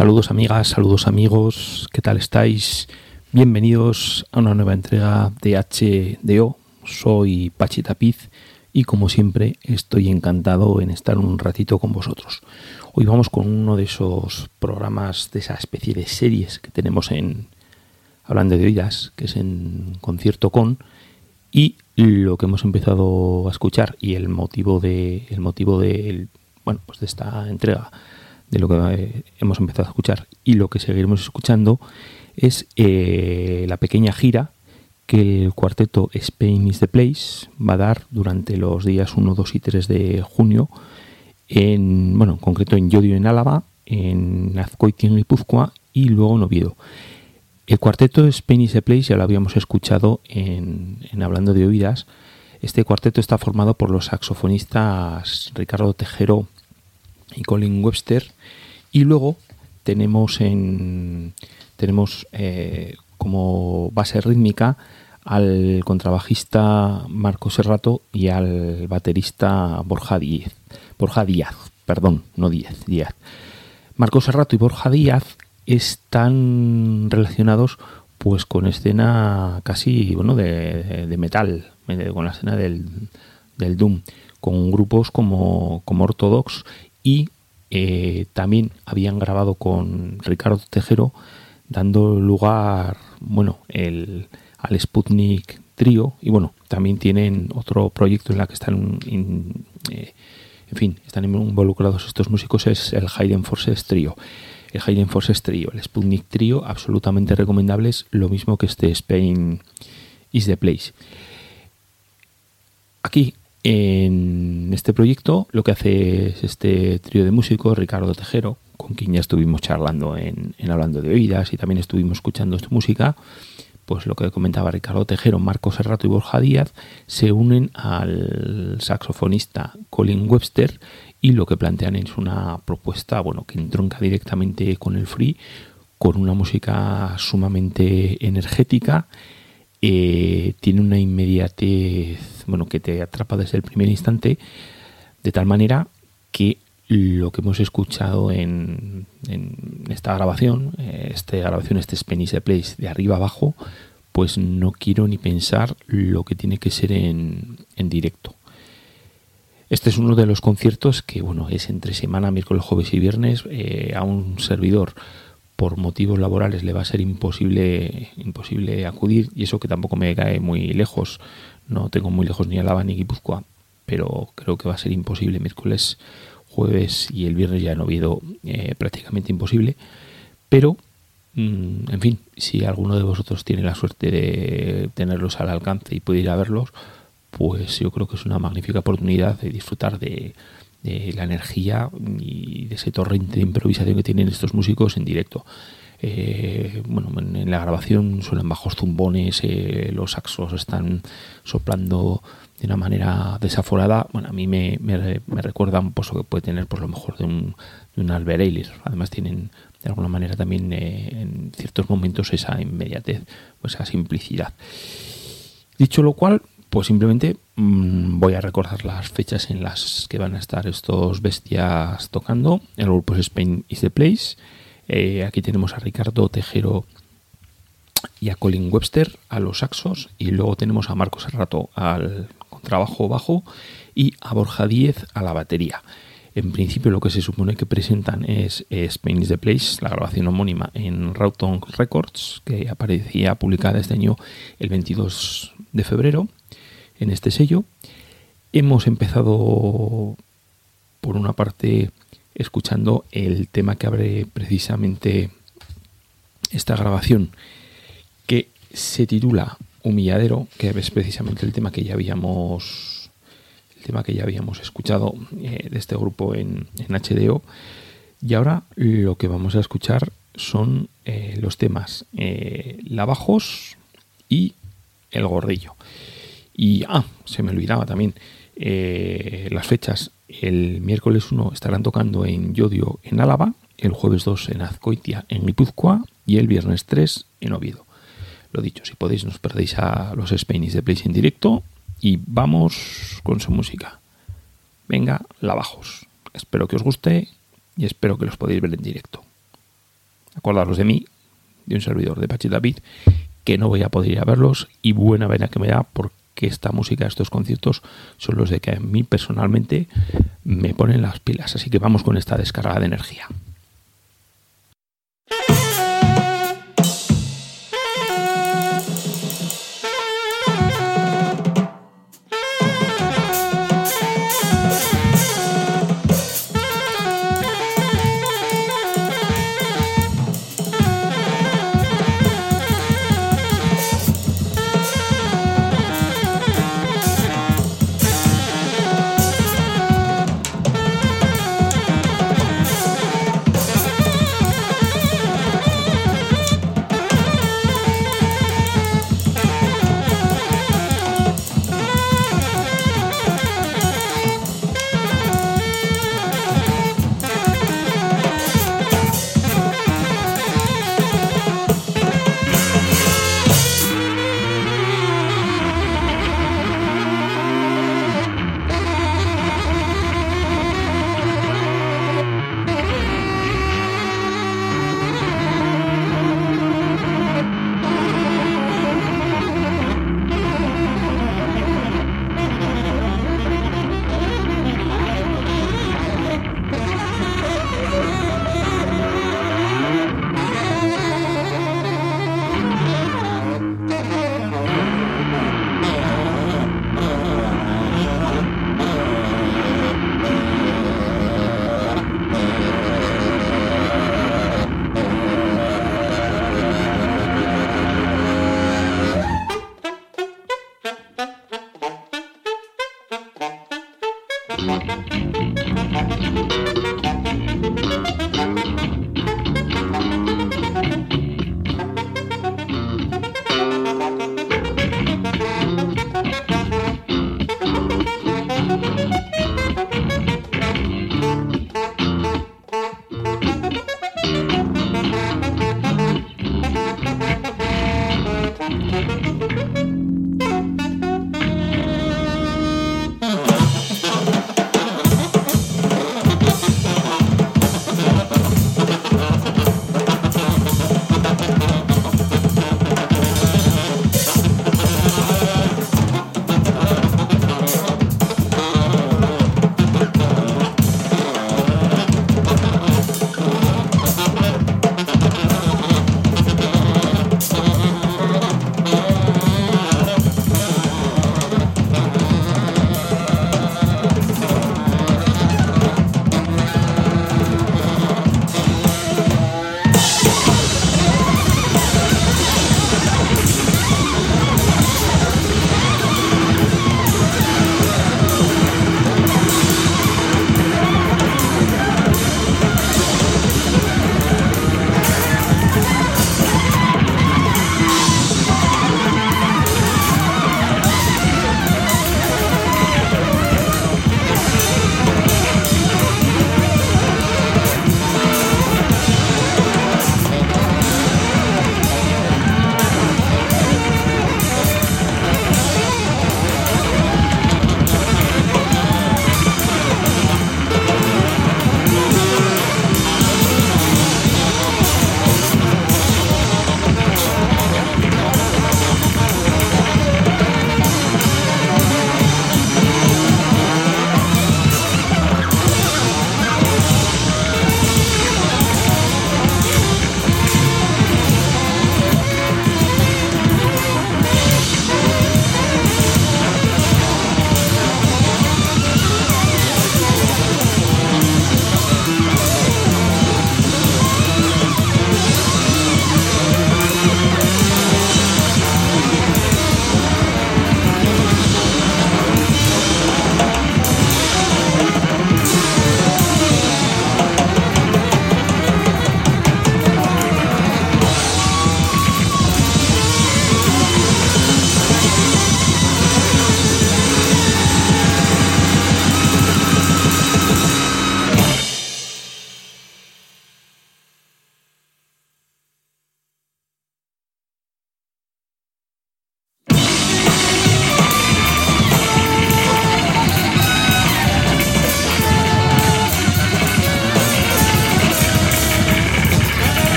Saludos amigas, saludos amigos, ¿qué tal estáis? Bienvenidos a una nueva entrega de HDO. Soy Pachi Tapiz y como siempre estoy encantado en estar un ratito con vosotros. Hoy vamos con uno de esos programas de esa especie de series que tenemos en Hablando de Oídas, que es en concierto con y lo que hemos empezado a escuchar y el motivo de el motivo de bueno, pues de esta entrega de lo que eh, hemos empezado a escuchar y lo que seguiremos escuchando es eh, la pequeña gira que el cuarteto Spain is the Place va a dar durante los días 1, 2 y 3 de junio en, bueno, en concreto en Yodio en Álava, en Azcoiti en Guipúzcoa y luego en Oviedo. El cuarteto Spain is the Place ya lo habíamos escuchado en, en Hablando de Oídas. Este cuarteto está formado por los saxofonistas Ricardo Tejero y Colin Webster. Y luego tenemos en tenemos eh, como base rítmica al contrabajista Marco Serrato y al baterista Borja Díaz. Borja Díaz, perdón, no Díaz, Díaz. Marco Serrato y Borja Díaz están relacionados pues con escena casi bueno de, de metal, con la escena del, del Doom, con grupos como, como Ortodox y eh, también habían grabado con Ricardo Tejero dando lugar bueno el, al Sputnik Trio y bueno también tienen otro proyecto en la que están eh, en fin están involucrados estos músicos es el Hayden Forces Trio el Hayden Forces Trio el Sputnik Trio absolutamente recomendables lo mismo que este Spain is the Place. Aquí en este proyecto lo que hace es este trío de músicos, Ricardo Tejero, con quien ya estuvimos charlando en, Hablando de Oídas y también estuvimos escuchando esta música, pues lo que comentaba Ricardo Tejero, Marco Serrato y Borja Díaz se unen al saxofonista Colin Webster y lo que plantean es una propuesta bueno que entronca directamente con el free, con una música sumamente energética eh, tiene una inmediatez, bueno, que te atrapa desde el primer instante, de tal manera que lo que hemos escuchado en, esta grabación, eh, esta grabación, este Spanish Place de arriba abajo, pues no quiero ni pensar lo que tiene que ser en, directo. Este es uno de los conciertos que, bueno, es entre semana, miércoles, jueves y viernes, eh, a un servidor por motivos laborales le va a ser imposible imposible acudir y eso que tampoco me cae muy lejos. No tengo muy lejos ni Alaba ni Guipúzcoa pero creo que va a ser imposible miércoles jueves y el viernes ya no Oviedo eh, prácticamente imposible. Pero mm, en fin si alguno de vosotros tiene la suerte de tenerlos al alcance y puede ir a verlos pues yo creo que es una magnífica oportunidad de disfrutar de de la energía y de ese torrente de improvisación que tienen estos músicos en directo. Eh, bueno, en, la grabación suenan bajos zumbones, eh, los saxos están soplando de una manera desaforada. Bueno, a mí me, me, me recuerda un poco que puede tener por lo mejor de un, de un Albert. Además tienen de alguna manera también eh, en ciertos momentos esa inmediatez o esa simplicidad. Dicho lo cual, pues simplemente mm, voy a recordar las fechas en las que van a estar estos bestias tocando. El grupo es Spain is the Place. Eh, aquí tenemos a Ricardo Tejero y a Colin Webster a los saxos. Y luego tenemos a Marcos Serrato al contrabajo bajo y a Borja Díez a la batería. En principio lo que se supone que presentan es Spain is the Place, la grabación homónima en Roughton Records, que aparecía publicada este año el 22 de febrero en este sello. Hemos empezado por una parte escuchando el tema que abre precisamente esta grabación que se titula Humilladero, que es precisamente el tema que ya habíamos el tema que ya habíamos escuchado eh, de este grupo en, en, HDO. Y ahora lo que vamos a escuchar son eh, los temas eh, y El Gordillo. Y, ah, se me olvidaba también eh, las fechas. El miércoles 1 estarán tocando en Yodio, en Álava, el jueves 2 en Azcoitia, en Guipúzcoa y el viernes 3 en Oviedo. Lo dicho, si podéis, nos perdéis a los Spanish de Place en directo y vamos con su música. Venga, la bajos. Espero que os guste y espero que los podáis ver en directo. acordaros de mí, de un servidor de Pachi David, que no voy a poder ir a verlos y buena vena que me da porque esta música, estos conciertos son los de que a mí personalmente me ponen las pilas. Así que vamos con esta descarga de energía. Thank you.